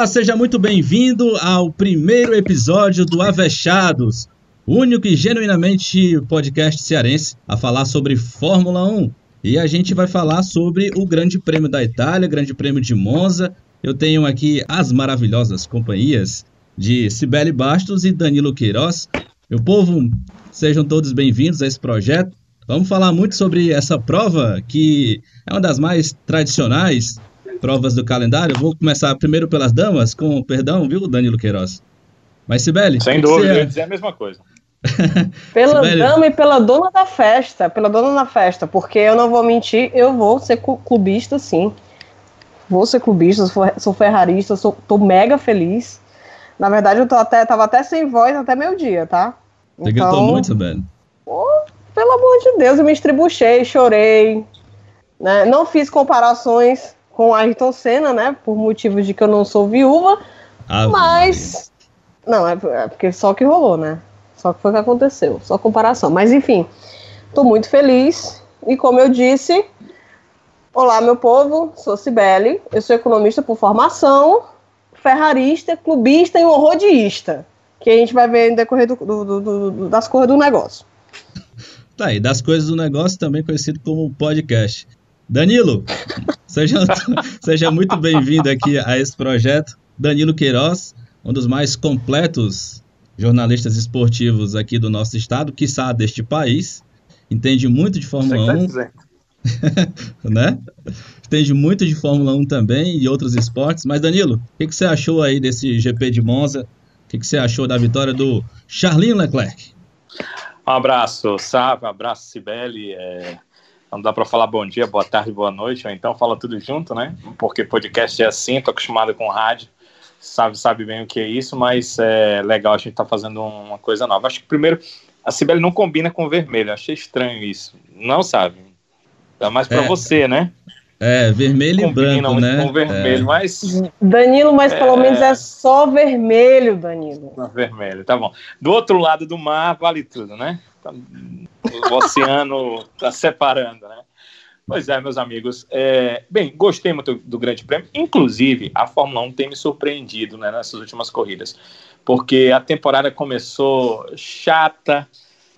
Olá, seja muito bem-vindo ao primeiro episódio do Avechados, único e genuinamente podcast cearense a falar sobre Fórmula 1. E a gente vai falar sobre o Grande Prêmio da Itália, Grande Prêmio de Monza. Eu tenho aqui as maravilhosas companhias de Cibele Bastos e Danilo Queiroz. Meu povo, sejam todos bem-vindos a esse projeto. Vamos falar muito sobre essa prova que é uma das mais tradicionais provas do calendário. Vou começar primeiro pelas damas, com perdão, viu, Danilo Queiroz? Mas, Sibeli. Sem dúvida, você... ia dizer a mesma coisa. pela Sibeli... dama e pela dona da festa, pela dona da festa, porque eu não vou mentir, eu vou ser clubista sim. Vou ser clubista, sou ferrarista, sou, tô mega feliz. Na verdade, eu tô até, tava até sem voz até meio dia, tá? Você então, gritou muito, Sibeli? Oh, pelo amor de Deus, eu me estribuchei, chorei. Né? Não fiz comparações com Ayrton Senna, né? Por motivos de que eu não sou viúva. Ah, mas. Não, é, é, porque só que rolou, né? Só que foi o que aconteceu. Só comparação. Mas enfim, tô muito feliz. E como eu disse, olá, meu povo, sou Cibele, eu sou economista por formação, ferrarista, clubista e um horrorista. Que a gente vai ver no decorrer do, do, do, das coisas do negócio. Tá, e das coisas do negócio, também conhecido como podcast. Danilo, seja, seja muito bem-vindo aqui a esse projeto. Danilo Queiroz, um dos mais completos jornalistas esportivos aqui do nosso estado, quiçá deste país. Entende muito de Fórmula 1. Tá né? Entende muito de Fórmula 1 também e outros esportes. Mas, Danilo, o que, que, você achou aí desse GP de Monza? O que, que, você achou da vitória do Charlinho Leclerc? Um abraço, Sávio, um abraço, Sibeli. É não dá para falar bom dia, boa tarde, boa noite, ou então fala tudo junto, né? Porque podcast é assim, tô acostumado com rádio, sabe, sabe bem o que é isso, mas é legal a gente tá fazendo uma coisa nova. Acho que primeiro, a Sibeli não combina com vermelho, achei estranho isso. Não sabe? Dá mais para é, você, né? É, vermelho Combina e branco, né? com vermelho, é. mas... Danilo, mas pelo é... menos é só vermelho, Danilo. vermelho, tá bom. Do outro lado do mar, vale tudo, né? Tá, o oceano está separando, né? Pois é, meus amigos. É, bem, gostei muito do, Grande Prêmio. Inclusive, a Fórmula 1 tem me surpreendido né, nessas últimas corridas. Porque a temporada começou chata,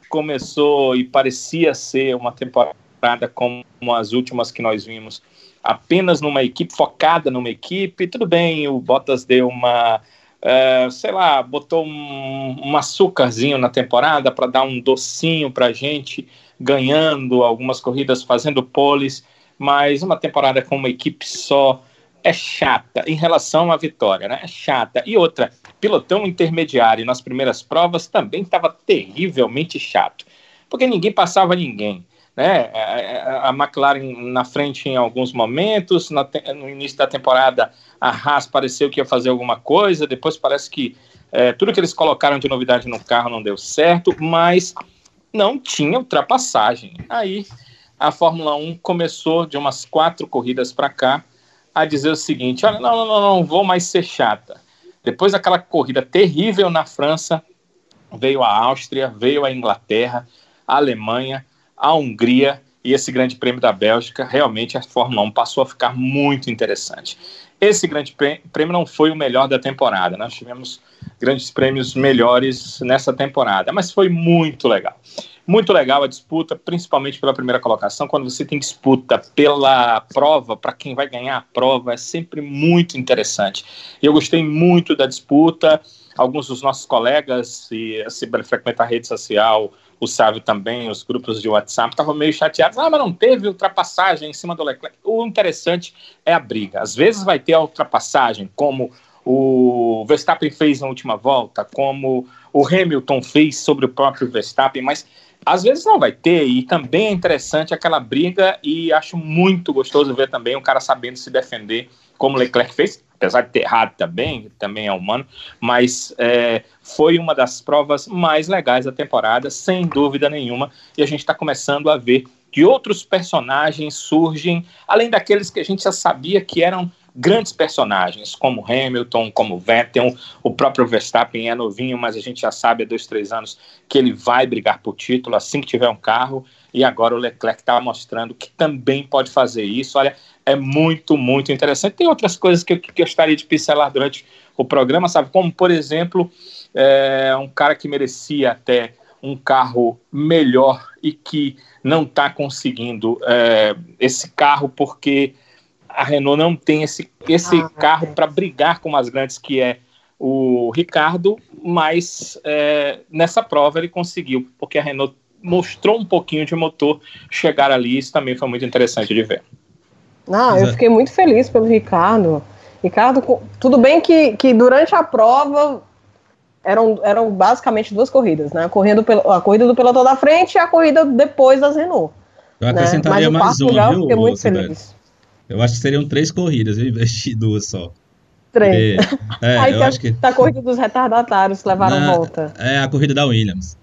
começou e parecia ser uma temporada como as últimas que nós vimos, apenas numa equipe, focada numa equipe. Tudo bem, o Bottas deu uma é, sei lá, botou um, um açúcarzinho na temporada para dar um docinho para a gente, ganhando algumas corridas, fazendo poles, mas uma temporada com uma equipe só é chata em relação à vitória, né? É chata. E outra, pilotão intermediário nas primeiras provas também estava terrivelmente chato, porque ninguém passava ninguém. Né? A McLaren na frente em alguns momentos, no início da temporada a Haas pareceu que ia fazer alguma coisa, depois parece que é, tudo que eles colocaram de novidade no carro não deu certo, mas não tinha ultrapassagem. Aí a Fórmula 1 começou de umas quatro corridas para cá a dizer o seguinte: olha, não, não, não, não vou mais ser chata. Depois daquela corrida terrível na França, veio a Áustria, veio a Inglaterra, a Alemanha, a Hungria e esse Grande Prêmio da Bélgica, realmente a Fórmula 1 passou a ficar muito interessante. Esse Grande Prêmio não foi o melhor da temporada, nós tivemos grandes prêmios melhores nessa temporada, mas foi muito legal. Muito legal a disputa, principalmente pela primeira colocação. Quando você tem disputa pela prova, para quem vai ganhar a prova, é sempre muito interessante. Eu gostei muito da disputa. Alguns dos nossos colegas, e se frequenta a rede social, o Sávio também, os grupos de WhatsApp, estavam meio chateados. Ah, mas não teve ultrapassagem em cima do Leclerc. O interessante é a briga. Às vezes vai ter a ultrapassagem, como o Verstappen fez na última volta, como o Hamilton fez sobre o próprio Verstappen, mas às vezes não vai ter, e também é interessante aquela briga, e acho muito gostoso ver também o cara sabendo se defender, como o Leclerc fez, apesar de ter errado também, também é humano, mas é, foi uma das provas mais legais da temporada, sem dúvida nenhuma, e a gente está começando a ver que outros personagens surgem, além daqueles que a gente já sabia que eram grandes personagens, como Hamilton, como Vettel, o próprio Verstappen é novinho, mas a gente já sabe há dois, três anos que ele vai brigar por título assim que tiver um carro, e agora o Leclerc está mostrando que também pode fazer isso. Olha, é muito, muito interessante. Tem outras coisas que eu gostaria de pincelar durante o programa, sabe? Como, por exemplo, é, um cara que merecia até um carro melhor e que não está conseguindo é, esse carro porque a Renault não tem esse, esse ah, carro para brigar com as grandes, que é o Ricardo, mas é, nessa prova ele conseguiu, porque a Renault mostrou um pouquinho de motor chegar ali, isso também foi muito interessante de ver. Não, eu fiquei muito feliz pelo Ricardo. Ricardo, tudo bem que, que durante a prova eram, eram basicamente duas corridas, né? A corrida, do, a corrida do pelotão da frente e a corrida depois das Renault. Eu né? acrescentaria né? mais uma, lugar, viu, eu fiquei muito feliz. Eu acho que seriam três corridas, eu investi duas só. Três. Porque, é, Aí eu acho que... a corrida dos retardatários que levaram Na, volta. É a corrida da Williams.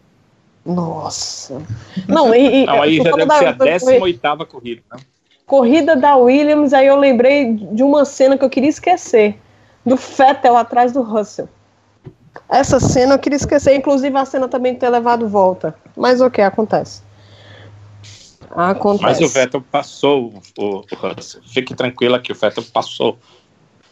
Nossa. Não, e, e Não, aí já deve ser a 18 corrida, né? Corrida da Williams, aí eu lembrei de uma cena que eu queria esquecer. Do Fettel atrás do Russell. Essa cena eu queria esquecer, inclusive a cena também ter levado volta. Mas o que acontece? Acontece. Mas o Vettel passou o, o, Russell. Fique tranquila que o Vettel passou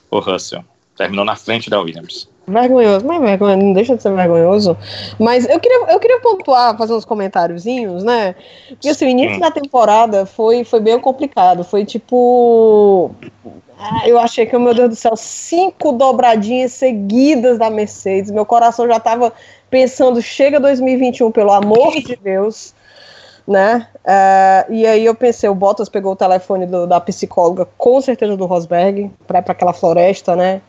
o Russell. Terminou na frente da Williams. Vergonhoso, mas vergonha, não deixa de ser vergonhoso. Mas eu queria, eu queria pontuar, fazer uns comentáriozinhos, né? Porque assim, o início hum. da temporada foi, foi bem complicado. Foi tipo. Ah, eu achei que, meu Deus do céu, cinco dobradinhas seguidas da Mercedes. Meu coração já tava pensando, chega 2021, pelo amor de Deus né? Uh, e aí eu pensei, o Bottas pegou o telefone do, da psicóloga, com certeza do Rosberg, para aquela floresta, né?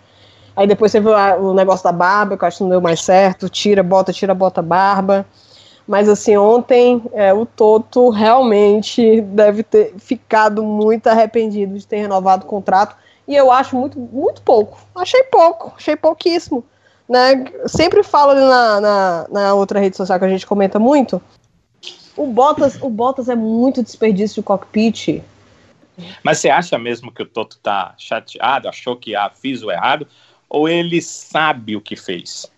Aí depois viu a, o negócio da barba, que eu acho que não deu mais certo, tira, bota, tira, bota barba. Mas assim, ontem é, o Toto realmente deve ter ficado muito arrependido de ter renovado o contrato. E eu acho muito, muito pouco. Achei pouco, achei pouquíssimo. Né? Sempre falo na, na, na outra rede social que a gente comenta muito o Bottas, o Bottas é muito desperdício de cockpit. Mas você acha mesmo que o Toto tá chateado, achou que ah, fiz o errado, ou ele sabe o que fez?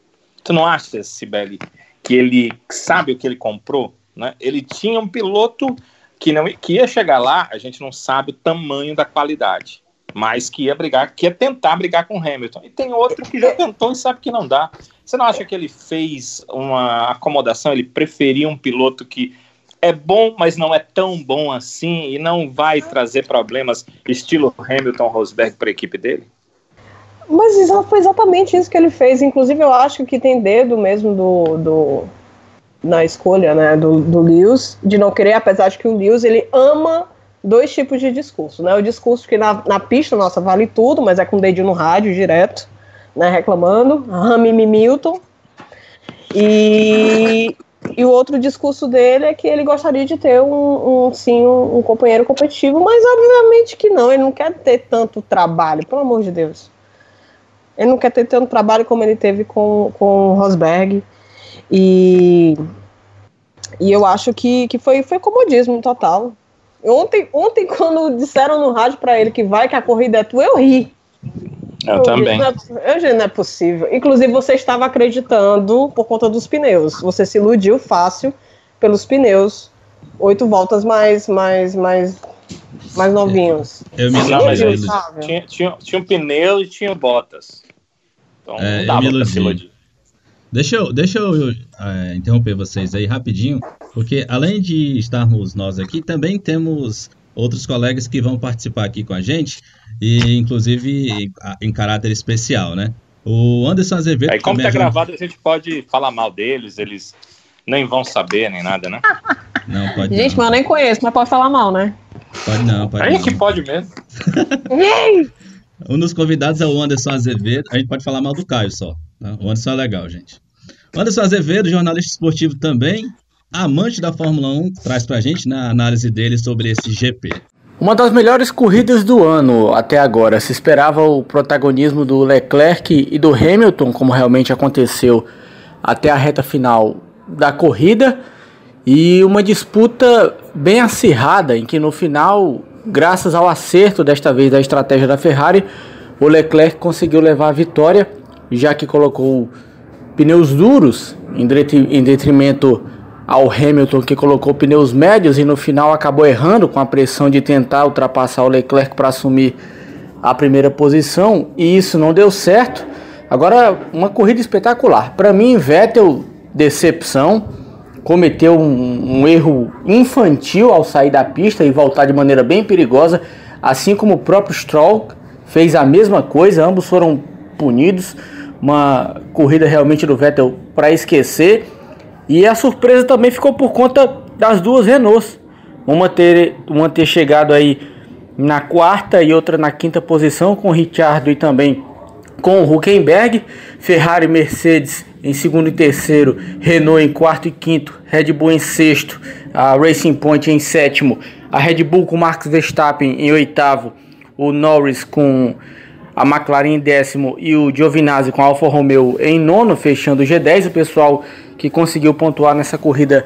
Tu não acha, Sibeli, que ele sabe o que ele comprou? Né? Ele tinha um piloto que, não, que ia chegar lá, a gente não sabe o tamanho da qualidade, mas que ia brigar, que ia tentar brigar com Hamilton. E tem outro que já tentou e sabe que não dá. Você não acha que ele fez uma acomodação, ele preferia um piloto que é bom, mas não é tão bom assim e não vai trazer problemas estilo Hamilton Rosberg para a equipe dele? Mas foi exatamente isso que ele fez. Inclusive, eu acho que tem dedo mesmo do, do na escolha né, do, do Lewis, de não querer, apesar de que o Lewis ele ama dois tipos de discurso. Né? O discurso que na, na pista, nossa, vale tudo, mas é com o dedinho no rádio direto, né, reclamando, Rami Milton. E, e o outro discurso dele é que ele gostaria de ter um, um sim, um, um, companheiro competitivo, mas obviamente que não, ele não quer ter tanto trabalho, pelo amor de Deus. Ele não quer ter tanto trabalho como ele teve com, com o Rosberg. E, e eu acho que, que foi, foi comodismo total. Ontem, ontem, quando disseram no rádio para ele que vai, que a corrida é tua, eu ri. Eu também. Não é, não é possível. Inclusive, você estava acreditando por conta dos pneus. Você se iludiu fácil pelos pneus. Oito voltas mais, mais, mais, mais novinhos. Eu me iludi, tinha, tinha, tinha um pneu e tinha botas. Então é, dava eu me iludi. Deixa eu, deixa eu é, interromper vocês aí rapidinho, porque além de estarmos nós aqui, também temos outros colegas que vão participar aqui com a gente e inclusive em caráter especial, né? O Anderson Azevedo. Aí, como tá gravado, a gente pode falar mal deles, eles nem vão saber, nem nada, né? Não, pode Gente, não. mas eu nem conheço, mas pode falar mal, né? Pode não, pode Aí não. que pode mesmo. um dos convidados é o Anderson Azevedo. A gente pode falar mal do Caio só. Tá? O Anderson é legal, gente. O Anderson Azevedo, jornalista esportivo também, amante da Fórmula 1, traz pra gente na né, análise dele sobre esse GP. Uma das melhores corridas do ano até agora. Se esperava o protagonismo do Leclerc e do Hamilton, como realmente aconteceu até a reta final da corrida, e uma disputa bem acirrada, em que no final, graças ao acerto desta vez da estratégia da Ferrari, o Leclerc conseguiu levar a vitória, já que colocou pneus duros em detrimento ao Hamilton que colocou pneus médios e no final acabou errando com a pressão de tentar ultrapassar o Leclerc para assumir a primeira posição e isso não deu certo. Agora, uma corrida espetacular. Para mim, Vettel, decepção, cometeu um, um, erro infantil ao sair da pista e voltar de maneira bem perigosa, assim como o próprio Stroll fez a mesma coisa, ambos foram punidos. Uma corrida realmente do Vettel para esquecer. E a surpresa também ficou por conta das duas Renaults. Uma ter, uma ter chegado aí na quarta e outra na quinta posição, com o Ricciardo e também com o Huckenberg. Ferrari e Mercedes em segundo e terceiro, Renault em quarto e quinto, Red Bull em sexto, a Racing Point em sétimo, a Red Bull com Max Verstappen em oitavo, o Norris com a McLaren em décimo e o Giovinazzi com a Alfa Romeo em nono, fechando o G10. O pessoal que conseguiu pontuar nessa corrida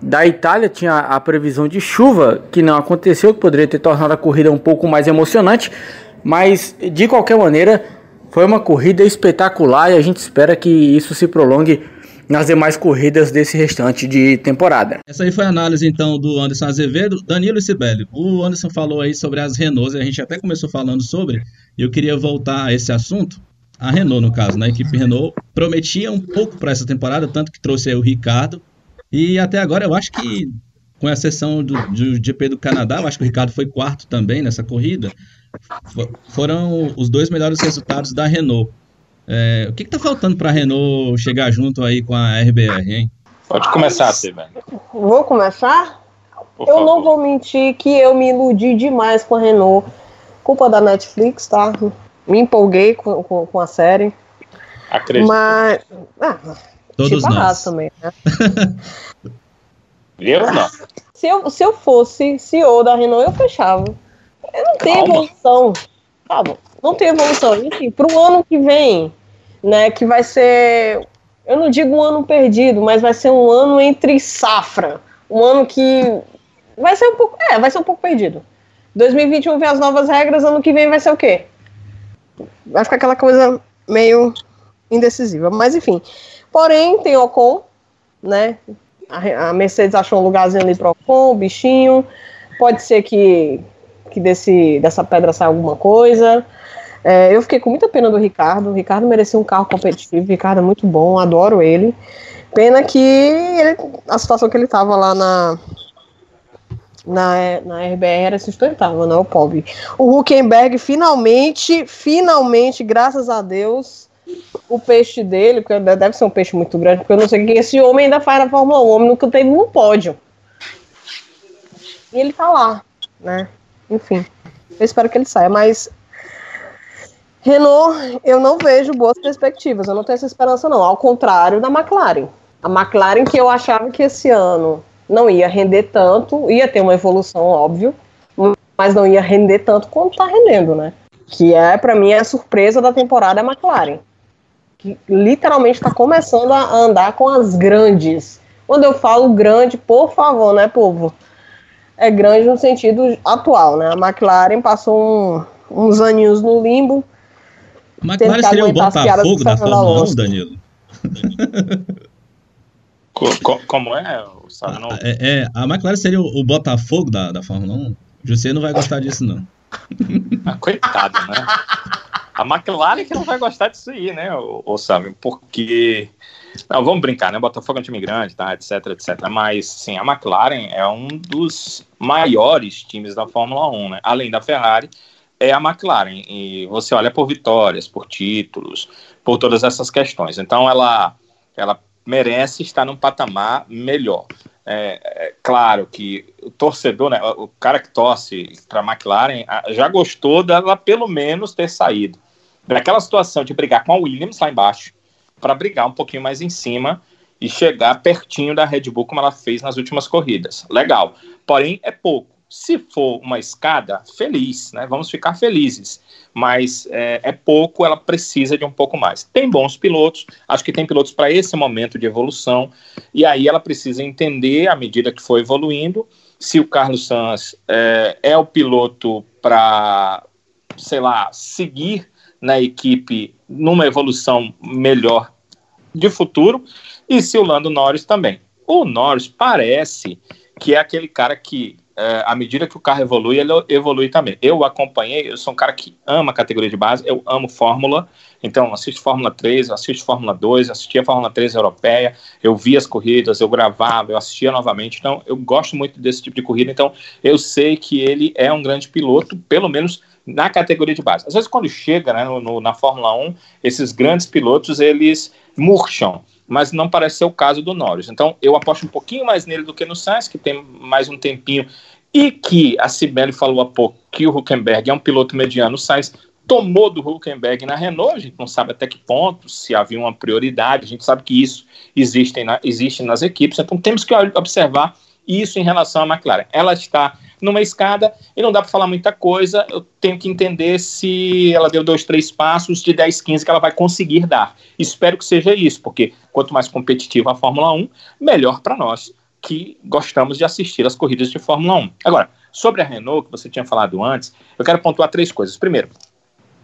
da Itália tinha a previsão de chuva, que não aconteceu, que poderia ter tornado a corrida um pouco mais emocionante, mas de qualquer maneira foi uma corrida espetacular e a gente espera que isso se prolongue nas demais corridas desse restante de temporada. Essa aí foi a análise então do Anderson Azevedo, Danilo e Sibeli. O Anderson falou aí sobre as Renaults, a gente até começou falando sobre, eu queria voltar a esse assunto. A Renault, no caso, na né? equipe Renault, prometia um pouco para essa temporada, tanto que trouxe aí o Ricardo, e até agora eu acho que, com exceção do, do GP do Canadá, eu acho que o Ricardo foi quarto também nessa corrida, foram os dois melhores resultados da Renault. É, o que, está faltando para a Renault chegar junto aí com a RBR, hein? Pode começar, Silvia. Vou começar? Por eu favor. não vou mentir que eu me iludi demais com a Renault. Culpa da Netflix, tá? Me empolguei com, com, com a série. Acredito. Mas. Ah, Todos tipo nós. também, né? eu não. Se eu, se eu fosse CEO da Renault, eu fechava. Eu não tenho evolução. Tá bom. Não tem evolução. Enfim, para o ano que vem, né, que vai ser. Eu não digo um ano perdido, mas vai ser um ano entre safra. Um ano que vai ser um pouco. É, vai ser um pouco perdido. 2021 vem as novas regras, ano que vem vai ser o quê? Vai ficar aquela coisa meio indecisiva. Mas enfim. Porém, tem Ocon, né? A, a Mercedes achou um lugarzinho ali pro Ocon, bichinho. Pode ser que, que desse, dessa pedra saia alguma coisa. É, eu fiquei com muita pena do Ricardo. O Ricardo merecia um carro competitivo. O Ricardo é muito bom, adoro ele. Pena que ele, a situação que ele tava lá na, na, na RBR era sustentável, não é o pobre. O Huckenberg finalmente, finalmente, graças a Deus, o peixe dele, porque deve ser um peixe muito grande, porque eu não sei o que esse homem ainda faz na Fórmula 1. O homem nunca teve um pódio. E ele tá lá, né? Enfim, eu espero que ele saia, mas Renault, eu não vejo boas perspectivas, eu não tenho essa esperança não, ao contrário da McLaren. A McLaren que eu achava que esse ano não ia render tanto, ia ter uma evolução, óbvio, mas não ia render tanto quanto tá rendendo, né? Que é, para mim, a surpresa da temporada é a McLaren que literalmente está começando a andar com as grandes. Quando eu falo grande, por favor, né, povo? É grande no sentido atual, né? A McLaren passou um, uns aninhos no limbo. A McLaren seria o Botafogo da Fórmula 1, Danilo? Como é? Sabe, não? É, é, a McLaren seria o, o Botafogo da, da Fórmula 1? Você não vai gostar disso, não. Ah, coitado, né? A McLaren que não vai gostar disso aí, né, ou, sabe? Porque. Não, vamos brincar, né? Botafogo é um time grande, tá? Etc, etc. Mas, sim, a McLaren é um dos maiores times da Fórmula 1, né? Além da Ferrari, é a McLaren. E você olha por vitórias, por títulos, por todas essas questões. Então, ela, ela merece estar num patamar melhor. É, é, claro que o torcedor, né, o cara que torce para a McLaren, já gostou dela pelo menos ter saído daquela situação de brigar com a Williams lá embaixo, para brigar um pouquinho mais em cima e chegar pertinho da Red Bull como ela fez nas últimas corridas. Legal. Porém, é pouco. Se for uma escada, feliz, né? Vamos ficar felizes. Mas é, é pouco, ela precisa de um pouco mais. Tem bons pilotos, acho que tem pilotos para esse momento de evolução, e aí ela precisa entender, à medida que for evoluindo, se o Carlos Sanz é, é o piloto para, sei lá, seguir na equipe numa evolução melhor de futuro, e se o Lando Norris também. O Norris parece que é aquele cara que, é, à medida que o carro evolui, ele evolui também. Eu acompanhei, eu sou um cara que ama a categoria de base, eu amo Fórmula, então assisto Fórmula 3, assisto Fórmula 2, assistia Fórmula 3 europeia, eu via as corridas, eu gravava, eu assistia novamente, então eu gosto muito desse tipo de corrida, então eu sei que ele é um grande piloto, pelo menos na categoria de base. Às vezes quando chega né, no, no, na Fórmula 1, esses grandes pilotos, eles murcham, mas não parece ser o caso do Norris. Então, eu aposto um pouquinho mais nele do que no Sainz, que tem mais um tempinho, e que a Sibeli falou há pouco que o Huckenberg é um piloto mediano. O Sainz tomou do Huckenberg na Renault, a gente não sabe até que ponto, se havia uma prioridade, a gente sabe que isso existe, na, existe nas equipes, então temos que observar isso em relação à McLaren. Ela está numa escada e não dá para falar muita coisa. Eu tenho que entender se ela deu dois, três passos de 10, 15 que ela vai conseguir dar. Espero que seja isso, porque quanto mais competitiva a Fórmula 1, melhor para nós que gostamos de assistir as corridas de Fórmula 1. Agora, sobre a Renault, que você tinha falado antes, eu quero pontuar três coisas. Primeiro,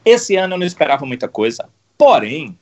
esse ano eu não esperava muita coisa, porém,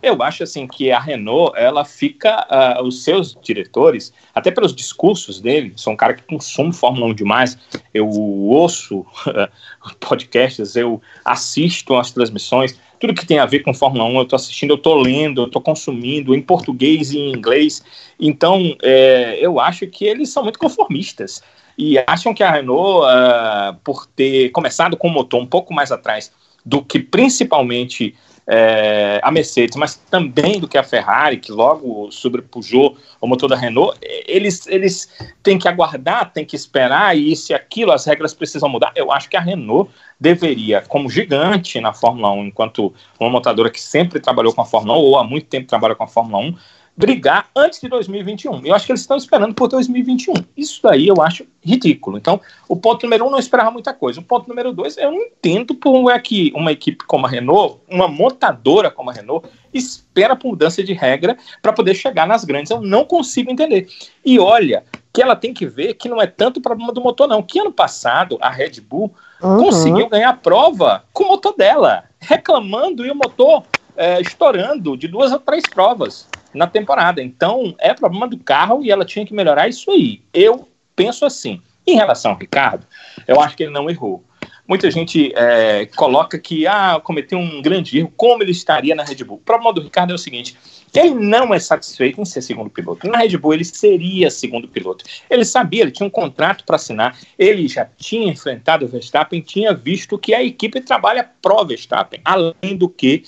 eu acho assim que a Renault, ela fica, uh, os seus diretores, até pelos discursos dele, sou um cara que consome Fórmula 1 demais, eu ouço uh, podcasts, eu assisto as transmissões, tudo que tem a ver com Fórmula 1 eu estou assistindo, eu estou lendo, eu estou consumindo em português e em inglês, então é, eu acho que eles são muito conformistas e acham que a Renault, uh, por ter começado com o motor um pouco mais atrás do que principalmente é, a Mercedes, mas também do que a Ferrari, que logo sobrepujou o motor da Renault, eles, eles têm que aguardar, têm que esperar, e isso e aquilo, as regras precisam mudar. Eu acho que a Renault deveria, como gigante na Fórmula 1, enquanto uma montadora que sempre trabalhou com a Fórmula 1, ou há muito tempo trabalha com a Fórmula 1, brigar antes de 2021. Eu acho que eles estão esperando por 2021. Isso daí eu acho ridículo. Então, o ponto número um, não esperava muita coisa. O ponto número dois, eu não entendo como é que uma equipe como a Renault, uma montadora como a Renault, espera por mudança de regra para poder chegar nas grandes. Eu não consigo entender. E olha, que ela tem que ver que não é tanto problema do motor, não. Que ano passado a Red Bull uhum. conseguiu ganhar a prova com o motor dela, reclamando e o motor é, estourando de duas ou três provas na temporada. Então, é problema do carro e ela tinha que melhorar isso aí. Eu penso assim. Em relação ao Ricardo, eu acho que ele não errou. Muita gente é, coloca que ah, cometeu um grande erro, como ele estaria na Red Bull. O problema do Ricardo é o seguinte: ele não é satisfeito em ser segundo piloto. Na Red Bull ele seria segundo piloto. Ele sabia, ele tinha um contrato para assinar, ele já tinha enfrentado o Verstappen, tinha visto que a equipe trabalha pró Verstappen, além do que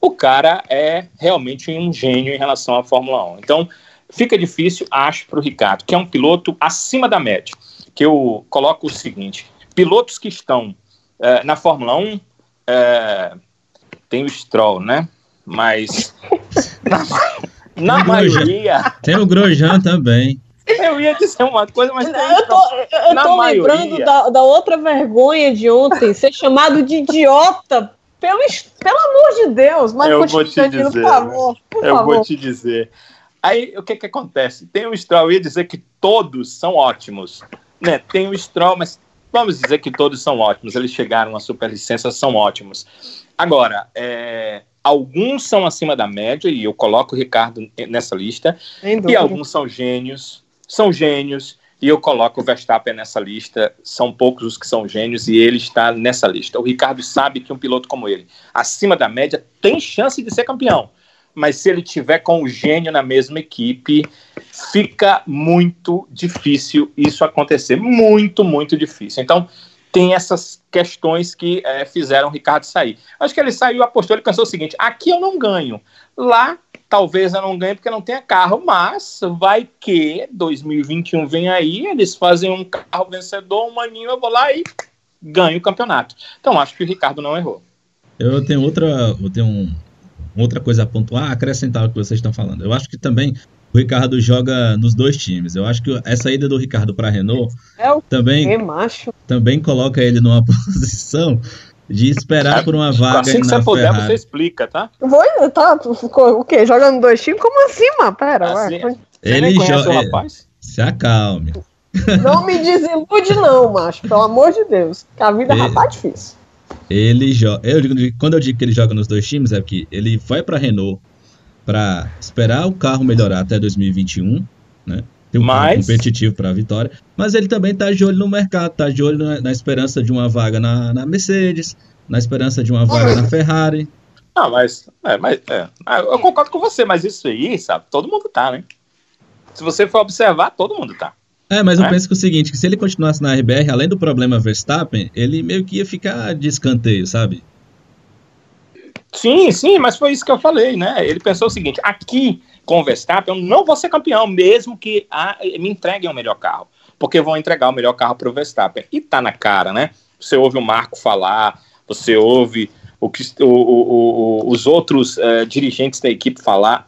o cara é realmente um gênio em relação à Fórmula 1. Então, fica difícil, acho, para o Ricardo, que é um piloto acima da média. Que eu coloco o seguinte: pilotos que estão é, na Fórmula 1, é, tem o Stroll, né? Mas na, na maioria. Tem o Grosjean também. Eu ia dizer uma coisa, mas. Eu tô, eu tô maioria... lembrando da, da outra vergonha de ontem, ser chamado de idiota pelo, pelo amor de Deus, mas eu vou te dizer, por favor. Por eu favor. vou te dizer. Aí o que que acontece? Tem o Stroll, eu ia dizer que todos são ótimos. Né? Tem o Stroll, mas vamos dizer que todos são ótimos. Eles chegaram à superlicença, são ótimos. Agora, é, alguns são acima da média, e eu coloco o Ricardo nessa lista, e alguns são gênios, são gênios, e eu coloco o Verstappen nessa lista. São poucos os que são gênios e ele está nessa lista. O Ricardo sabe que um piloto como ele, acima da média, tem chance de ser campeão. Mas se ele tiver com o gênio na mesma equipe, fica muito difícil isso acontecer. Muito, muito difícil. Então, tem essas questões que é, fizeram o Ricardo sair. Acho que ele saiu, apostou, ele pensou o seguinte: aqui eu não ganho. Lá Talvez eu não ganhe porque não tenha carro, mas vai que 2021 vem aí, eles fazem um carro vencedor, um aninho, eu vou lá e ganho o campeonato. Então acho que o Ricardo não errou. Eu tenho outra, eu tenho um, outra coisa a pontuar, acrescentar o que vocês estão falando. Eu acho que também o Ricardo joga nos dois times. Eu acho que essa ida do Ricardo para a Renault é também, também coloca ele numa posição de esperar por uma vaga Assim que você puder, você explica, tá? Vou, tá, o quê? Jogando dois times? Como assim, mano? Pera, assim, ué. Ele joga. rapaz? Se acalme. Não me desilude, não, macho. Pelo amor de Deus. Que a vida é. rapaz difícil. ele joga. Eu digo, quando eu digo que ele joga nos dois times, é que ele vai para Renault para esperar o carro melhorar até 2021, né? Tem um mas... competitivo para a vitória. Mas ele também está de olho no mercado, está de olho na, na, esperança de uma vaga na, na Mercedes, na esperança de uma vaga na Ferrari. Ah, mas, é, mas é, ah, eu concordo com você, mas isso aí, sabe, todo mundo tá, né? Se você for observar, todo mundo tá. É, mas eu é? penso que é o seguinte, que se ele continuasse na RBR, além do problema Verstappen, ele meio que ia ficar de escanteio, sabe? Sim, sim, mas foi isso que eu falei, né? Ele pensou o seguinte: aqui com o Verstappen, eu não vou ser campeão, mesmo que a, me entreguem o melhor carro, porque vão entregar o melhor carro para o Verstappen. E tá na cara, né? Você ouve o Marco falar, você ouve o que o, o, o, os outros uh, dirigentes da equipe falar.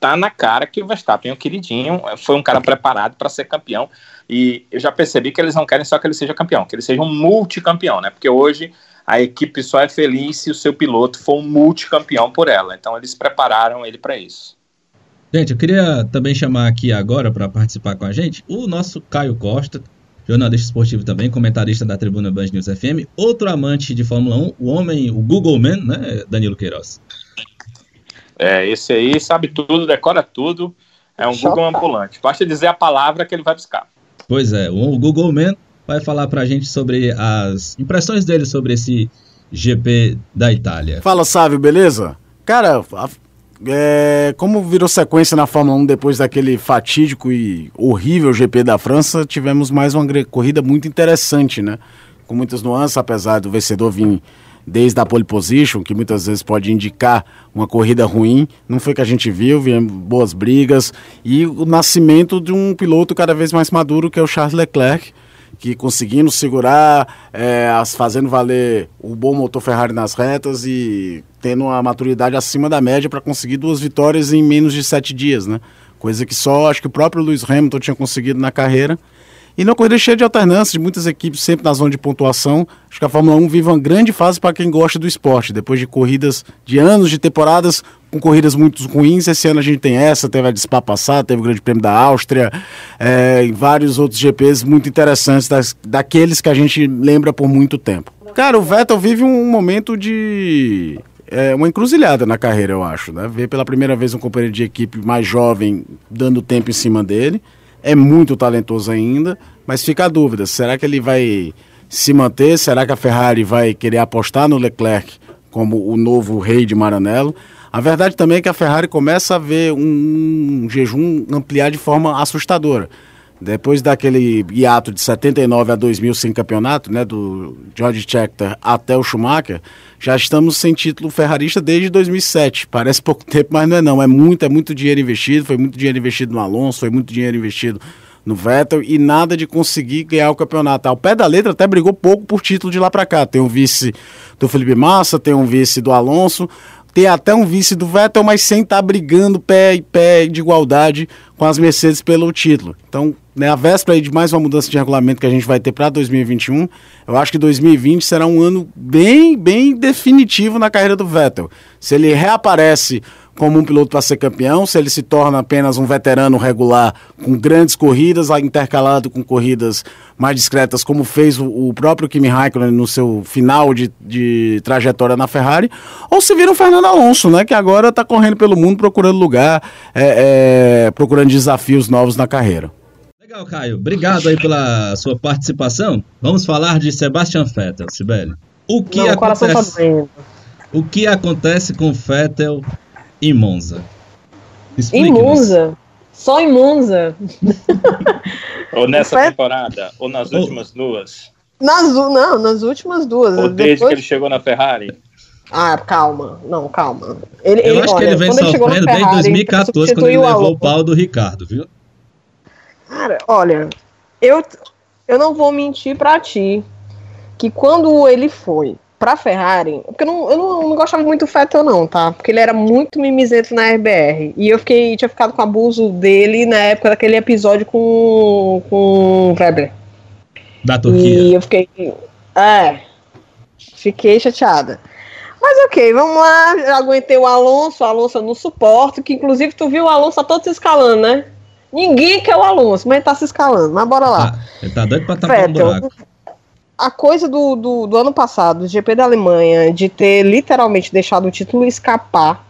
Tá na cara que o Verstappen é um queridinho, foi um cara preparado para ser campeão. E eu já percebi que eles não querem só que ele seja campeão, que ele seja um multicampeão, né? Porque hoje a equipe só é feliz se o seu piloto for um multicampeão por ela. Então eles prepararam ele para isso. Gente, eu queria também chamar aqui agora para participar com a gente o nosso Caio Costa, jornalista esportivo também, comentarista da Tribuna Band News FM, outro amante de Fórmula 1, o homem, o Google Man, né, Danilo Queiroz. É, esse aí sabe tudo, decora tudo, é um Google ambulante. Basta dizer a palavra que ele vai buscar. Pois é, o Google Man vai falar pra gente sobre as impressões dele sobre esse GP da Itália. Fala, Sávio, beleza? Cara, a, é, como virou sequência na Fórmula 1 depois daquele fatídico e horrível GP da França, tivemos mais uma corrida muito interessante, né? Com muitas nuances, apesar do vencedor vir desde a pole position, que muitas vezes pode indicar uma corrida ruim. Não foi que a gente viu, vieram boas brigas e o nascimento de um piloto cada vez mais maduro, que é o Charles Leclerc, que conseguindo segurar, é, fazendo valer o bom motor Ferrari nas retas e tendo uma maturidade acima da média para conseguir duas vitórias em menos de sete dias, né? Coisa que só acho que o próprio Lewis Hamilton tinha conseguido na carreira. E na corrida cheia de alternância, de muitas equipes sempre na zona de pontuação. Acho que a Fórmula 1 vive uma grande fase para quem gosta do esporte. Depois de corridas, de anos de temporadas com corridas muito ruins, esse ano a gente tem essa, teve a de Spa passada, teve o Grande Prêmio da Áustria, é, e vários outros GPs muito interessantes, das, daqueles que a gente lembra por muito tempo. Cara, o Vettel vive um momento de é uma encruzilhada na carreira, eu acho. Né? Ver pela primeira vez um companheiro de equipe mais jovem dando tempo em cima dele é muito talentoso ainda, mas fica a dúvida: será que ele vai se manter? Será que a Ferrari vai querer apostar no Leclerc como o novo rei de Maranello? A verdade também é que a Ferrari começa a ver um, um jejum ampliar de forma assustadora. Depois daquele hiato de 79 a 2000 sem campeonato, né, do George Scheckter até o Schumacher, já estamos sem título ferrarista desde 2007. Parece pouco tempo, mas não é não. É muito, é muito dinheiro investido. Foi muito dinheiro investido no Alonso, foi muito dinheiro investido no Vettel e nada de conseguir ganhar o campeonato. Ao pé da letra até brigou pouco por título de lá para cá. Tem um vice do Felipe Massa, tem um vice do Alonso, ter até um vice do Vettel, mas sem estar tá brigando pé e pé de igualdade com as Mercedes pelo título. Então, né, a véspera de mais uma mudança de regulamento que a gente vai ter para 2021, eu acho que 2020 será um ano bem, bem definitivo na carreira do Vettel. Se ele reaparece como um piloto para ser campeão, se ele se torna apenas um veterano regular com grandes corridas, intercalado com corridas mais discretas, como fez o, o próprio Kimi Raikkonen no seu final de, de, trajetória na Ferrari, ou se vira o Fernando Alonso, né, que agora está correndo pelo mundo procurando lugar, é, é, procurando desafios novos na carreira. Legal, Caio. Obrigado aí pela sua participação. Vamos falar de Sebastian Vettel, Sibeli. O que Não, acontece? O, o que acontece com Vettel em Monza. Em Monza? Só em Monza? ou nessa temporada? Ou nas últimas duas? Nas, não, nas últimas duas. Ou desde Depois... que ele chegou na Ferrari? Ah, calma. Não, calma. Ele, Eu ele, acho olha, que ele vem sofrendo ele desde 2014, quando ele levou o pau do Ricardo, viu? Cara, olha, eu, eu não vou mentir pra ti que quando ele foi pra Ferrari, porque eu não, eu não, não gostava muito do Vettel, não, tá? Porque ele era muito mimizento na RBR. E eu fiquei, tinha ficado com abuso dele na época daquele episódio com, com o Weber. Da Turquia. E eu fiquei. É. Fiquei chateada. Mas ok, vamos lá. Eu aguentei o Alonso, o Alonso no suporte, que inclusive tu viu o Alonso tá todo se escalando, né? Ninguém quer o Alonso, mas ele tá se escalando. Mas bora lá. Ah, ele tá doido pra tapar um buraco. A coisa do, do, do ano passado, do GP da Alemanha, de ter literalmente deixado o título escapar,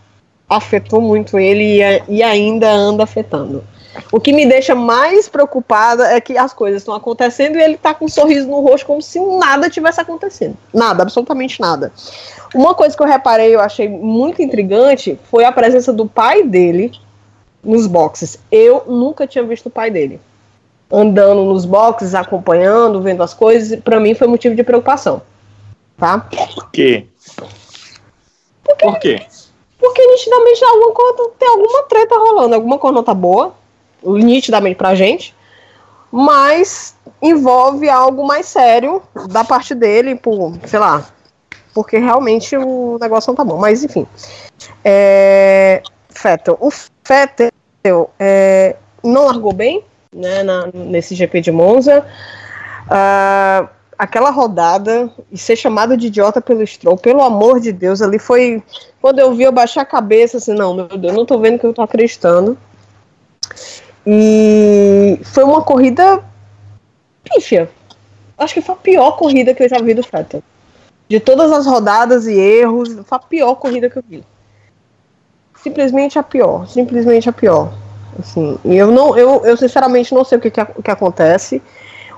afetou muito ele e, e ainda anda afetando. O que me deixa mais preocupada é que as coisas estão acontecendo e ele tá com um sorriso no rosto como se nada tivesse acontecendo. Nada, absolutamente nada. Uma coisa que eu reparei, eu achei muito intrigante, foi a presença do pai dele nos boxes. Eu nunca tinha visto o pai dele andando nos boxes, acompanhando, vendo as coisas. Para mim foi motivo de preocupação. Tá? Por quê? Porque, Por quê? Porque nitidamente alguma, tem alguma treta rolando, alguma coisa não tá boa nitidamente pra gente, mas envolve algo mais sério da parte dele, por, sei lá, porque realmente o negócio não tá bom. Mas enfim. É, Fettel. O Fettel é, não largou bem né, na, nesse GP de Monza. Uh, aquela rodada e ser chamado de idiota pelo Stroll, pelo amor de Deus, ali foi. Quando eu vi, eu baixei a cabeça assim, não, meu Deus, não tô vendo que eu tô acreditando. E foi uma corrida pífia. Acho que foi a pior corrida que eu já vi do Fettel. De todas as rodadas e erros, foi a pior corrida que eu vi. Simplesmente a pior, simplesmente a pior. Assim, eu não, eu, eu sinceramente não sei o que, que, que acontece.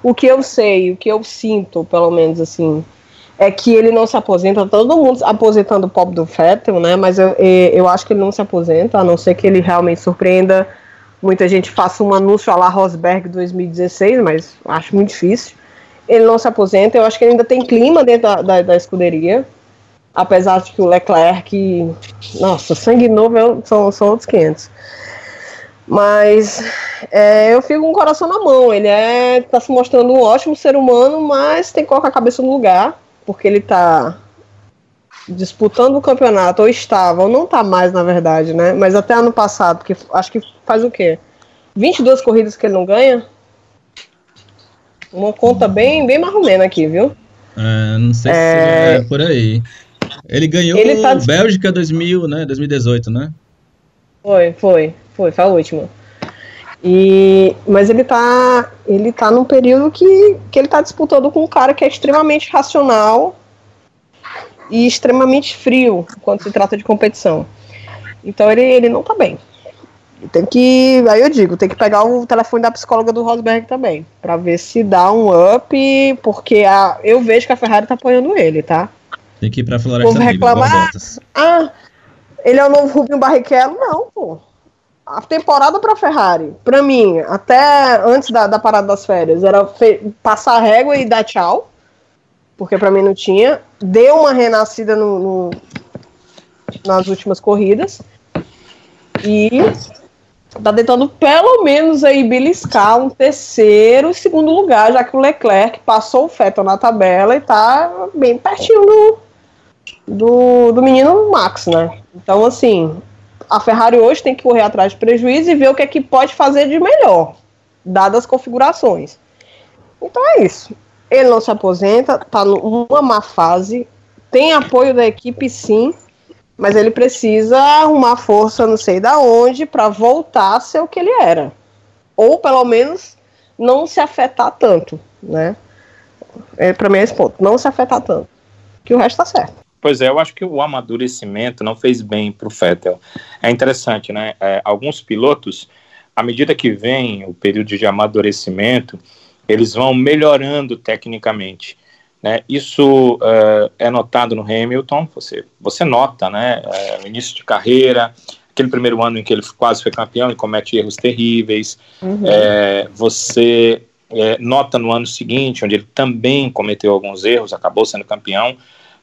O que eu sei, o que eu sinto, pelo menos assim, é que ele não se aposenta. Todo mundo aposentando o pop do Fettel, né? Mas eu, eu acho que ele não se aposenta, a não ser que ele realmente surpreenda muita gente faça um anúncio a la Rosberg 2016, mas acho muito difícil. Ele não se aposenta, eu acho que ainda tem clima dentro da, da, da escuderia, apesar de que o Leclerc, nossa, sangue novo são, são outros 500. Mas é, eu fico com o coração na mão. Ele é tá se mostrando um ótimo ser humano, mas tem que colocar a cabeça no lugar, porque ele tá disputando o campeonato, ou estava, ou não está mais, na verdade, né? Mas até ano passado, porque acho que faz o quê? 22 corridas que ele não ganha? Uma conta bem, bem marromena aqui, viu? É, não sei é... se é por aí. Ele ganhou ele tá... Bélgica 2000, né? 2018, né? Foi, foi, foi, foi a última. E, mas ele tá, ele tá num período que, que ele tá disputando com um cara que é extremamente racional, e extremamente frio quando se trata de competição. Então ele, ele não tá bem. Tem que, aí eu digo, tem que pegar o telefone da psicóloga do Rosberg também, para ver se dá um up, porque a, eu vejo que a Ferrari tá apoiando ele, tá? Tem que ir pra Floresta Vou reclamar, ah, ele é o novo Rubinho Barrichello? Não, pô. A temporada pra Ferrari, pra mim, até antes da, da parada das férias, era passar a régua e dar tchau porque para mim não tinha. Deu uma renascida no, no, nas últimas corridas. E tá tentando pelo menos aí beliscar um terceiro e segundo lugar, já que o Leclerc passou o Fettel na tabela e tá bem pertinho do, do, do menino Max, né? Então, assim, a Ferrari hoje tem que correr atrás de prejuízo e ver o que é que pode fazer de melhor, dadas as configurações. Então é isso. Ele não se aposenta, tá numa má fase, tem apoio da equipe sim, mas ele precisa arrumar força, não sei da onde, para voltar a ser o que ele era. Ou pelo menos não se afetar tanto, né? É, para mim é esse ponto, não se afetar tanto. Que o resto tá certo. Pois é, eu acho que o amadurecimento não fez bem para o Fettel. É interessante, né? É, alguns pilotos, à medida que vem o período de amadurecimento, eles vão melhorando tecnicamente. Né? Isso uh, é notado no Hamilton, você, você nota, né? Uh, início de carreira, aquele primeiro ano em que ele quase foi campeão e comete erros terríveis. Uhum. É, você é, nota no ano seguinte, onde ele também cometeu alguns erros, acabou sendo campeão,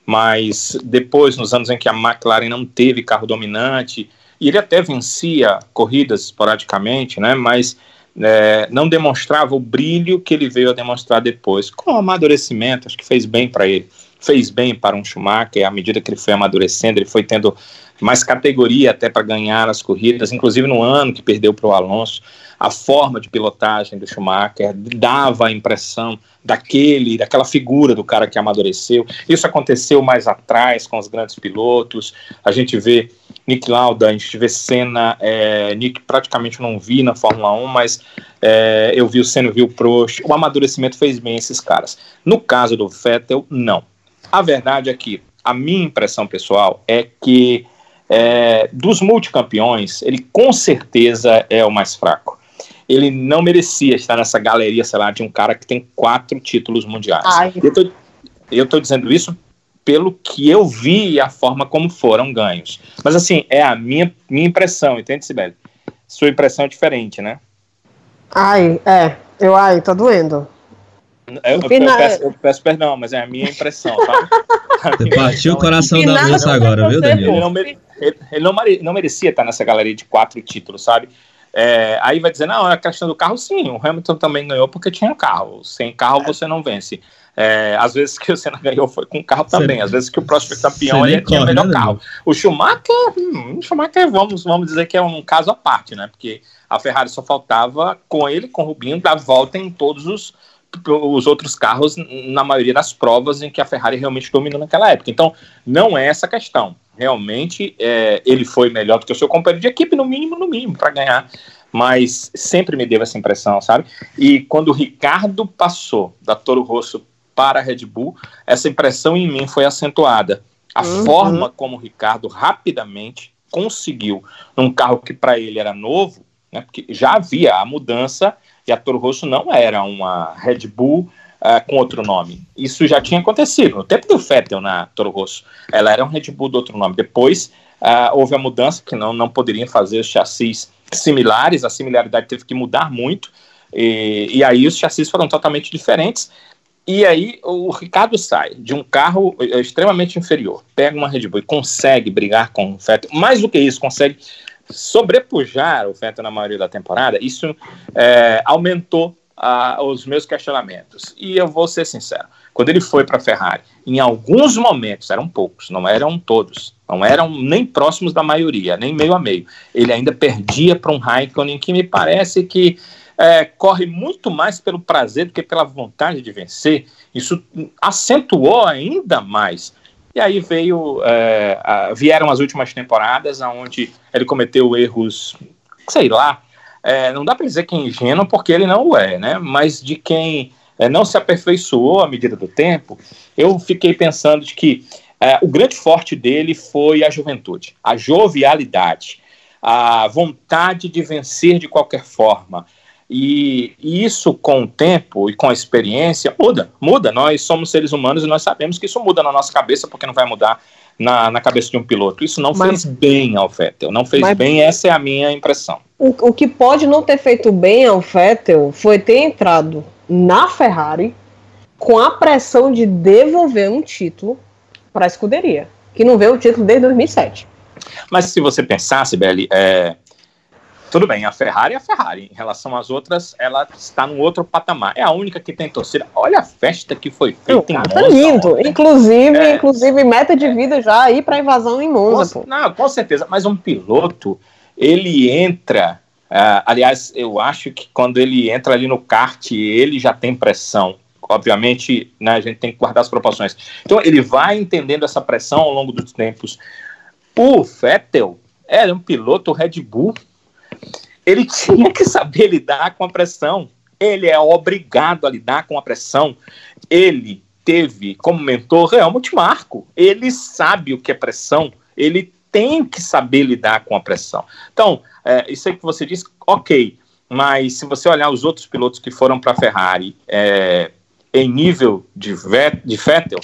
mas depois, nos anos em que a McLaren não teve carro dominante, e ele até vencia corridas esporadicamente, né? Mas é, não demonstrava o brilho que ele veio a demonstrar depois. Com o amadurecimento, acho que fez bem para ele. fez bem para um Schumacher, à medida que ele foi amadurecendo, ele foi tendo mais categoria até para ganhar as corridas, inclusive no ano que perdeu para o Alonso, a forma de pilotagem do Schumacher dava a impressão daquele, daquela figura do cara que amadureceu. Isso aconteceu mais atrás com os grandes pilotos. A gente vê Nick Lauda, a gente vê Senna, é, Nick praticamente não vi na Fórmula 1, mas é, eu vi o Senna, vi o Prost. O amadurecimento fez bem esses caras. No caso do Vettel, não. A verdade é que a minha impressão pessoal é que é, dos multicampeões, ele com certeza é o mais fraco. Ele não merecia estar nessa galeria, sei lá, de um cara que tem quatro títulos mundiais. Eu tô, eu tô dizendo isso pelo que eu vi e a forma como foram ganhos. Mas assim, é a minha, minha impressão, entende, Sibeli? Sua impressão é diferente, né? Ai, é. Eu, ai, tá doendo. Eu, eu, eu, peço, eu, peço, perdão, mas é a minha impressão, tá? Você partiu o coração da moça agora, viu, Daniel? Ele, não, mere, ele, ele não, mere, não, merecia estar nessa galeria de quatro títulos, sabe? É, aí vai dizer, não, é a questão do carro, sim, o Hamilton também ganhou porque tinha carro. Sem carro você não vence. É, às vezes que o Senna ganhou foi com carro também, às vezes que o próximo campeão ele tinha o melhor né, carro. O Schumacher, hum, o Schumacher vamos, vamos dizer que é um caso à parte, né? Porque a Ferrari só faltava com ele, com o Rubinho, dar volta em todos os os outros carros na maioria das provas em que a Ferrari realmente dominou naquela época. Então, não é essa questão. Realmente, é, ele foi melhor do que o seu companheiro de equipe, no mínimo, no mínimo, para ganhar. Mas sempre me deu essa impressão, sabe? E quando o Ricardo passou da Toro Rosso para a Red Bull, essa impressão em mim foi acentuada. A uhum. forma como o Ricardo rapidamente conseguiu, num carro que para ele era novo, né, porque já havia a mudança e a Toro Rosso não era uma Red Bull uh, com outro nome. Isso já tinha acontecido no tempo do Vettel na Toro Rosso. Ela era um Red Bull de outro nome. Depois uh, houve a mudança, que não, não poderiam fazer os chassis similares, a similaridade teve que mudar muito, e, e aí os chassis foram totalmente diferentes. E aí o Ricardo sai de um carro eh, extremamente inferior, pega uma Red Bull e consegue brigar com o Vettel. Mais do que isso, consegue sobrepujar o Vettel na maioria da temporada, isso é, aumentou os meus questionamentos. E eu vou ser sincero, quando ele foi para a Ferrari, em alguns momentos, eram poucos, não eram todos, não eram nem próximos da maioria, nem meio a meio, ele ainda perdia para um Raikkonen que me parece que é, corre muito mais pelo prazer do que pela vontade de vencer. Isso acentuou ainda mais e aí veio, é, a, vieram as últimas temporadas, onde ele cometeu erros, sei lá, é, não dá para dizer que é ingênuo, porque ele não é, né? Mas de quem é, não se aperfeiçoou à medida do tempo, eu fiquei pensando de que é, o grande forte dele foi a juventude, a jovialidade, a vontade de vencer de qualquer forma, e, e, isso, com o tempo e com a experiência, muda, muda. Nós somos seres humanos e nós sabemos que isso muda na nossa cabeça, porque não vai mudar na, na cabeça de um piloto. Isso não mas, fez bem ao Vettel, não fez mas, bem, essa é a minha impressão. O, o que pode não ter feito bem ao Vettel foi ter entrado na Ferrari com a pressão de devolver um título para a escuderia, que não veio o título desde 2007. Mas se você pensasse, Belly, é, tudo bem, a Ferrari é a Ferrari. Em relação às outras, ela está num outro patamar. É a única que tem torcida. Olha a festa que foi feita em Monza. Tá lindo. Inclusive, é, inclusive, meta de vida já ir para invasão em Monza. Com, não, com certeza. Mas um piloto, ele entra. Uh, aliás, eu acho que quando ele entra ali no kart, ele já tem pressão. Obviamente, né, a gente tem que guardar as proporções. Então, ele vai entendendo essa pressão ao longo dos tempos. O Vettel era um piloto Red Bull ele tinha que saber lidar com a pressão. Ele é obrigado a lidar com a pressão. Ele teve como mentor Helmut Marko. Ele sabe o que é pressão. Ele tem que saber lidar com a pressão. Então, é, isso aí que você disse, ok. Mas se você olhar os outros pilotos que foram para a Ferrari é, em nível de, de Vettel,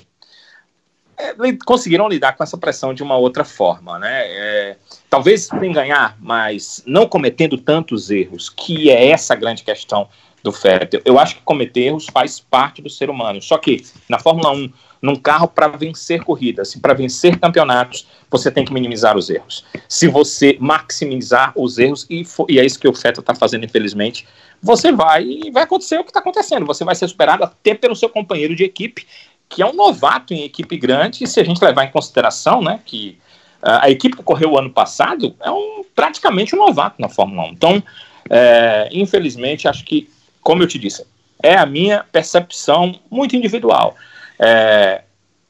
é, conseguiram lidar com essa pressão de uma outra forma, né? É, talvez sem ganhar, mas não cometendo tantos erros, que é essa grande questão do Vettel. Eu acho que cometer erros faz parte do ser humano. Só que na Fórmula 1, num carro para vencer corridas, para vencer campeonatos, você tem que minimizar os erros. Se você maximizar os erros, e, e é isso que o Vettel está fazendo, infelizmente, você vai vai acontecer o que está acontecendo. Você vai ser superado até pelo seu companheiro de equipe que é um novato em equipe grande, e se a gente levar em consideração, né, que uh, a equipe que correu o ano passado é um praticamente um novato na Fórmula 1. Então, é, infelizmente, acho que, como eu te disse, é a minha percepção muito individual. É,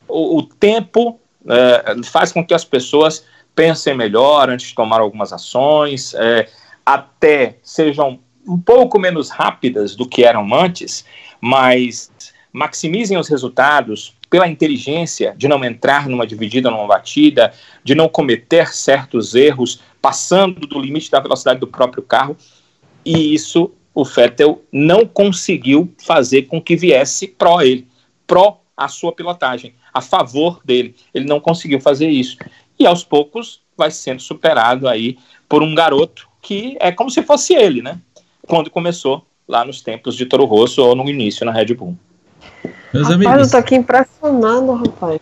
o, o, tempo é, faz com que as pessoas pensem melhor antes de tomar algumas ações, é, até sejam um pouco menos rápidas do que eram antes, mas maximizem os resultados pela inteligência de não entrar numa dividida, numa batida, de não cometer certos erros, passando do limite da velocidade do próprio carro, e isso o Vettel não conseguiu fazer com que viesse pró ele, pró a sua pilotagem, a favor dele. Ele não conseguiu fazer isso. E aos poucos vai sendo superado aí por um garoto que é como se fosse ele, né? Quando começou lá nos tempos de Toro Rosso ou no início na Red Bull. Meus rapaz, amigos. eu tô aqui impressionado, rapaz.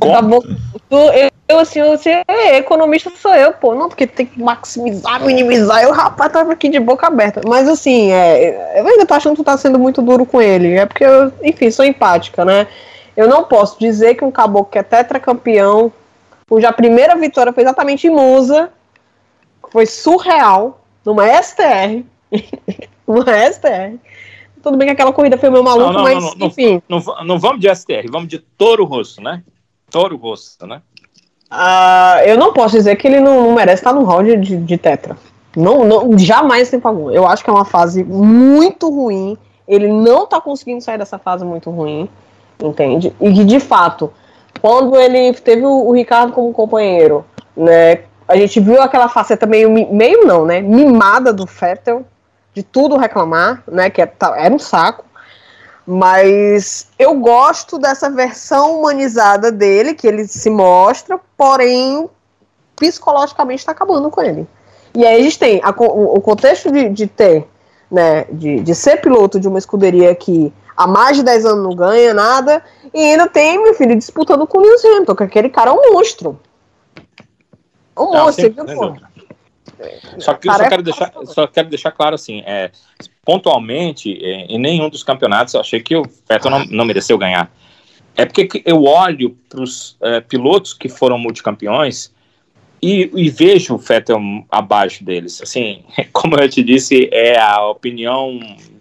Tá bom. Tu, eu, eu, assim, você é economista sou eu, pô. Não, porque tem que maximizar, minimizar. Eu, rapaz, tava aqui de boca aberta. Mas assim, é, eu ainda tô achando que tu tá sendo muito duro com ele. É porque eu, enfim, sou empática, né? Eu não posso dizer que um caboclo que é tetracampeão, cuja primeira vitória foi exatamente em Musa, foi surreal, numa STR. numa STR tudo bem que aquela corrida foi meio maluco, não, não, mas não, enfim. Não, não, vamos de STR, vamos de Toro Rosso, né? Toro Rosso, né? Uh, eu não posso dizer que ele não, merece estar no round de, de tetra. Não, não, jamais tem algum. Eu acho que é uma fase muito ruim. Ele não tá conseguindo sair dessa fase muito ruim, entende? E que de fato, quando ele teve o, o Ricardo como companheiro, né? A gente viu aquela faceta meio, meio não, né? Mimada do Fettel, de tudo reclamar, né? Que é, era um saco. Mas eu gosto dessa versão humanizada dele, que ele se mostra, porém, psicologicamente está acabando com ele. E aí a gente tem a, o, o, contexto de, de ter, né, de, de ser piloto de uma escuderia que há mais de 10 anos não ganha nada, e ainda tem, meu filho, disputando com o Lewis Hamilton, que aquele cara é um monstro. Um monstro, viu, pô? Só que só quero, deixar, só quero deixar claro assim, é, pontualmente, é, em nenhum dos campeonatos eu achei que o Vettel não, não mereceu ganhar. É porque eu olho para os é, pilotos que foram multicampeões e, e, vejo o Vettel abaixo deles. Assim, como eu te disse, é a opinião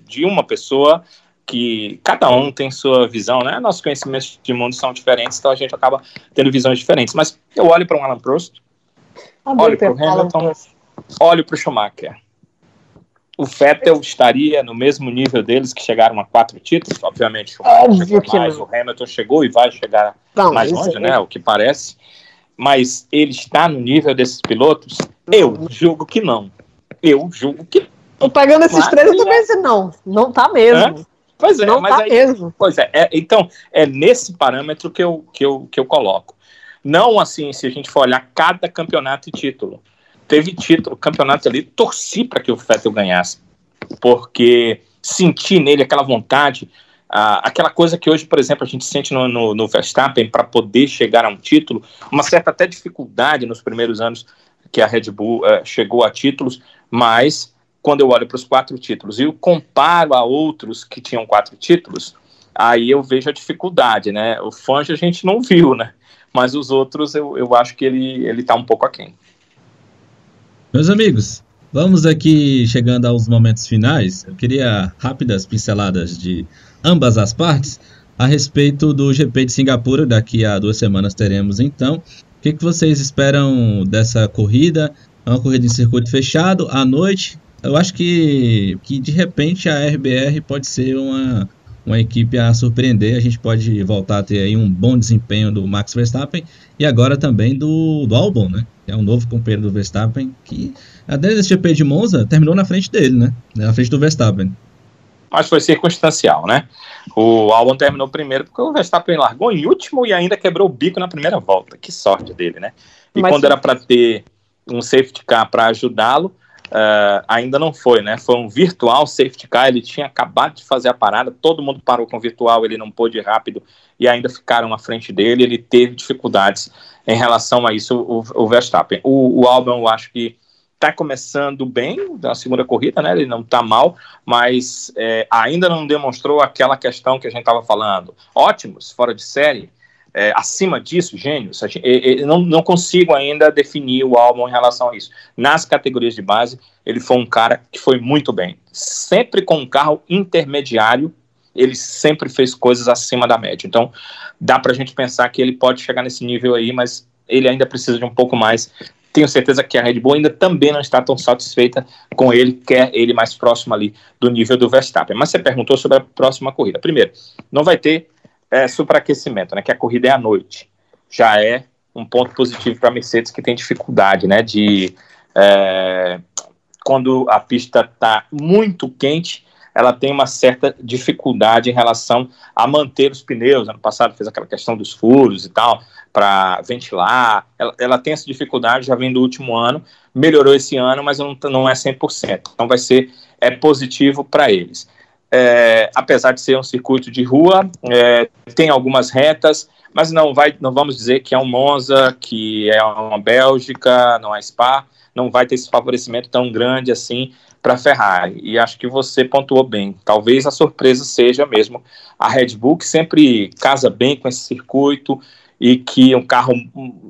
de uma pessoa que cada um tem sua visão, né? Nossos conhecimentos de mundo são diferentes, então a gente acaba tendo visões diferentes. Mas eu olho para o Alan Prost, olho para o Hamilton, olho para o Schumacher. O Vettel estaria no mesmo nível deles que chegaram a quatro títulos, obviamente. O Óbvio que mais, não. o Hamilton chegou e vai chegar não, mais longe, é... né? O que parece. Mas ele está no nível desses pilotos? Não. Eu julgo que não. Eu julgo que não. Pegando esses três, eu também disse não. Não tá mesmo. Hã? Pois é, não mas tá aí, mesmo. Pois é, é, então é nesse parâmetro que eu, que, eu, que eu coloco. Não assim, se a gente for olhar cada campeonato e título teve título, campeonato ali, torci para que o Vettel ganhasse, porque senti nele aquela vontade, aquela coisa que hoje, por exemplo, a gente sente no, no, no Verstappen para poder chegar a um título, uma certa até dificuldade nos primeiros anos que a Red Bull uh, chegou a títulos, mas quando eu olho para os quatro títulos e eu comparo a outros que tinham quatro títulos, aí eu vejo a dificuldade, né? O Fangio a gente não viu, né? Mas os outros eu, eu acho que ele, ele tá um pouco aquém. Meus amigos, vamos aqui chegando aos momentos finais. Eu queria rápidas pinceladas de ambas as partes a respeito do GP de Singapura. Daqui a duas semanas teremos então. O que, que vocês esperam dessa corrida? É uma corrida em circuito fechado à noite. Eu acho que, que de repente a RBR pode ser uma, uma equipe a surpreender. A gente pode voltar a ter aí um bom desempenho do Max Verstappen e agora também do, do Albon, né? Que é um novo companheiro do Verstappen que, desde esse GP de Monza, terminou na frente dele, né? Na frente do Verstappen. Mas foi circunstancial, né? O Albon terminou primeiro porque o Verstappen largou em último e ainda quebrou o bico na primeira volta. Que sorte dele, né? E Mas quando era para ter um safety car para ajudá-lo, Uh, ainda não foi, né? Foi um virtual safety car, ele tinha acabado de fazer a parada, todo mundo parou com o virtual, ele não pôde ir rápido e ainda ficaram à frente dele, ele teve dificuldades em relação a isso, o, o Verstappen. O, o Albon, eu acho que está começando bem na segunda corrida, né? Ele não está mal, mas é, ainda não demonstrou aquela questão que a gente estava falando. Ótimos, fora de série. É, acima disso, gênios, eu não, não consigo ainda definir o álbum em relação a isso. Nas categorias de base, ele foi um cara que foi muito bem. Sempre com um carro intermediário, ele sempre fez coisas acima da média. Então, dá para a gente pensar que ele pode chegar nesse nível aí, mas ele ainda precisa de um pouco mais tenho certeza que a Red Bull ainda também não está tão satisfeita com ele, quer ele mais próximo ali do nível do Verstappen. Mas você perguntou sobre a próxima corrida. Primeiro, não vai ter é, superaquecimento, né? Que a corrida é à noite. Já é um ponto positivo para a Mercedes que tem dificuldade, né? De é, quando a pista está muito quente, ela tem uma certa dificuldade em relação a manter os pneus. Ano passado fez aquela questão dos furos e tal para ventilar. Ela, ela, tem essa dificuldade, já vem do último ano, melhorou esse ano, mas não, não é 100%. Então vai ser é positivo para eles. É, apesar de ser um circuito de rua, é, tem algumas retas, mas não vai, não vamos dizer que é um Monza, que é uma Bélgica, não é Spa, não vai ter esse favorecimento tão grande assim para a Ferrari. E acho que você pontuou bem. Talvez a surpresa seja mesmo a Red Bull, que sempre casa bem com esse circuito, e que um carro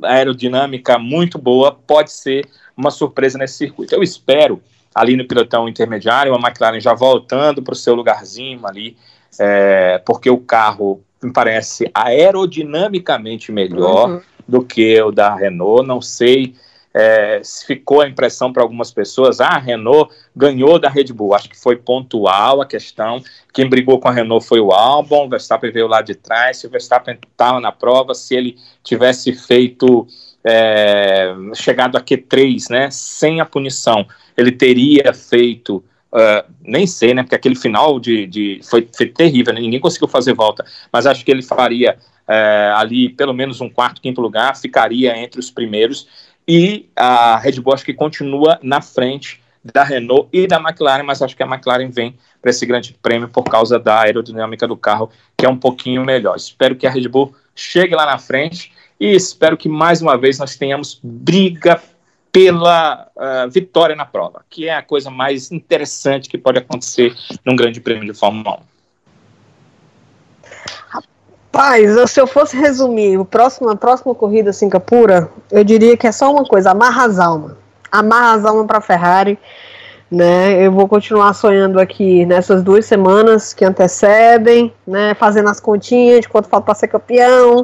aerodinâmica muito boa pode ser uma surpresa nesse circuito. Eu espero ali no pilotão intermediário, a McLaren já voltando para o seu lugarzinho ali, é, porque o carro me parece aerodinamicamente melhor uhum. do que o da Renault. Não sei é, ficou a impressão para algumas pessoas, ah, a Renault ganhou da Red Bull. Acho que foi pontual a questão. Quem brigou com a Renault foi o Albon, o Verstappen veio lá de trás. Se o Verstappen estava na prova, se ele tivesse feito, é, chegado a Q3, né, sem a punição, ele teria feito. Uh, nem sei, né? Porque aquele final de, de foi, foi terrível, né, ninguém conseguiu fazer volta. Mas acho que ele faria uh, ali pelo menos um quarto, quinto lugar, ficaria entre os primeiros e a Red Bull acho que continua na frente da Renault e da McLaren, mas acho que a McLaren vem para esse grande prêmio por causa da aerodinâmica do carro, que é um pouquinho melhor. Espero que a Red Bull chegue lá na frente e espero que mais uma vez nós tenhamos briga pela uh, vitória na prova, que é a coisa mais interessante que pode acontecer num grande prêmio de Fórmula 1. Rapaz, se eu fosse resumir o próximo, a próxima corrida Singapura, eu diria que é só uma coisa, amarra as almas. Amarra as almas para a Ferrari. Né, eu vou continuar sonhando aqui nessas duas semanas que antecedem, né, fazendo as continhas de quanto falta para ser campeão,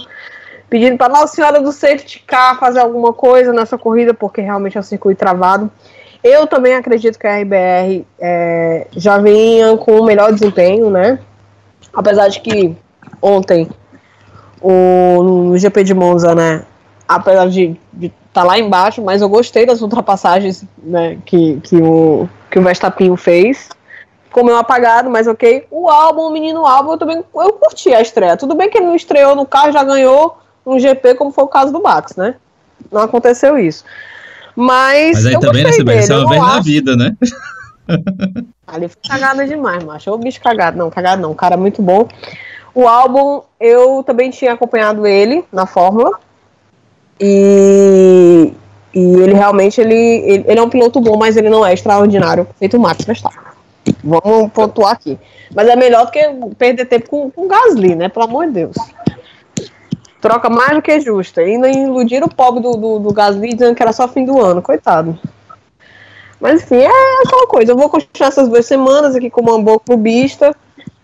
pedindo para Nossa Senhora do Safety Car fazer alguma coisa nessa corrida, porque realmente é um circuito travado. Eu também acredito que a RBR é, já vinha com o melhor desempenho, né? Apesar de que ontem o, no GP de Monza, né? Apesar de estar tá lá embaixo, mas eu gostei das ultrapassagens né, que, que, o, que o Verstappen fez. Ficou meio apagado, mas ok. O álbum, o menino álbum, eu também eu curti a estreia. Tudo bem que ele não estreou no carro, já ganhou um GP, como foi o caso do Max, né? Não aconteceu isso. Mas. Mas aí também, né, Sibeli? é uma vez na vida, né? Ali foi cagada demais, macho. Ô bicho cagado. Não, cagado não. O cara muito bom. O álbum, eu também tinha acompanhado ele na Fórmula. E, e ele realmente ele, ele, ele, é um piloto bom, mas ele não é extraordinário, feito o Max Verstappen. Vamos pontuar aqui. Mas é melhor do que perder tempo com, com Gasly, né? Pelo amor de Deus. Troca mais do que justa. Ainda iludir o pobre do, do, do Gasly dizendo que era só fim do ano, coitado. Mas enfim, é aquela coisa. Eu vou continuar essas duas semanas aqui com uma boa clubista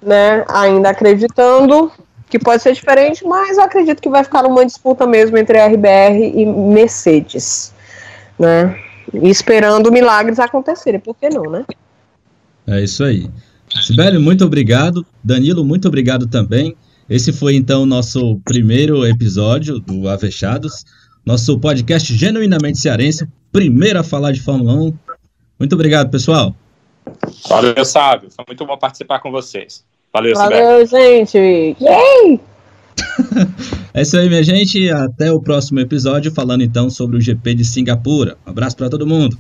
né? Ainda acreditando que pode ser diferente, mas eu acredito que vai ficar uma disputa mesmo entre a RBR e Mercedes, né? E esperando milagres acontecerem, por que não, né? É isso aí. Sibeli, muito obrigado. Danilo, muito obrigado também. Esse foi então o nosso primeiro episódio do Avechados, nosso podcast genuinamente cearense, primeiro a falar de Fórmula 1. Muito obrigado, pessoal. Valeu, Sábio. Foi muito bom participar com vocês. Valeu, Valeu gente. Yay! é isso aí, minha gente. Até o próximo episódio, falando então sobre o GP de Singapura. Um abraço para todo mundo.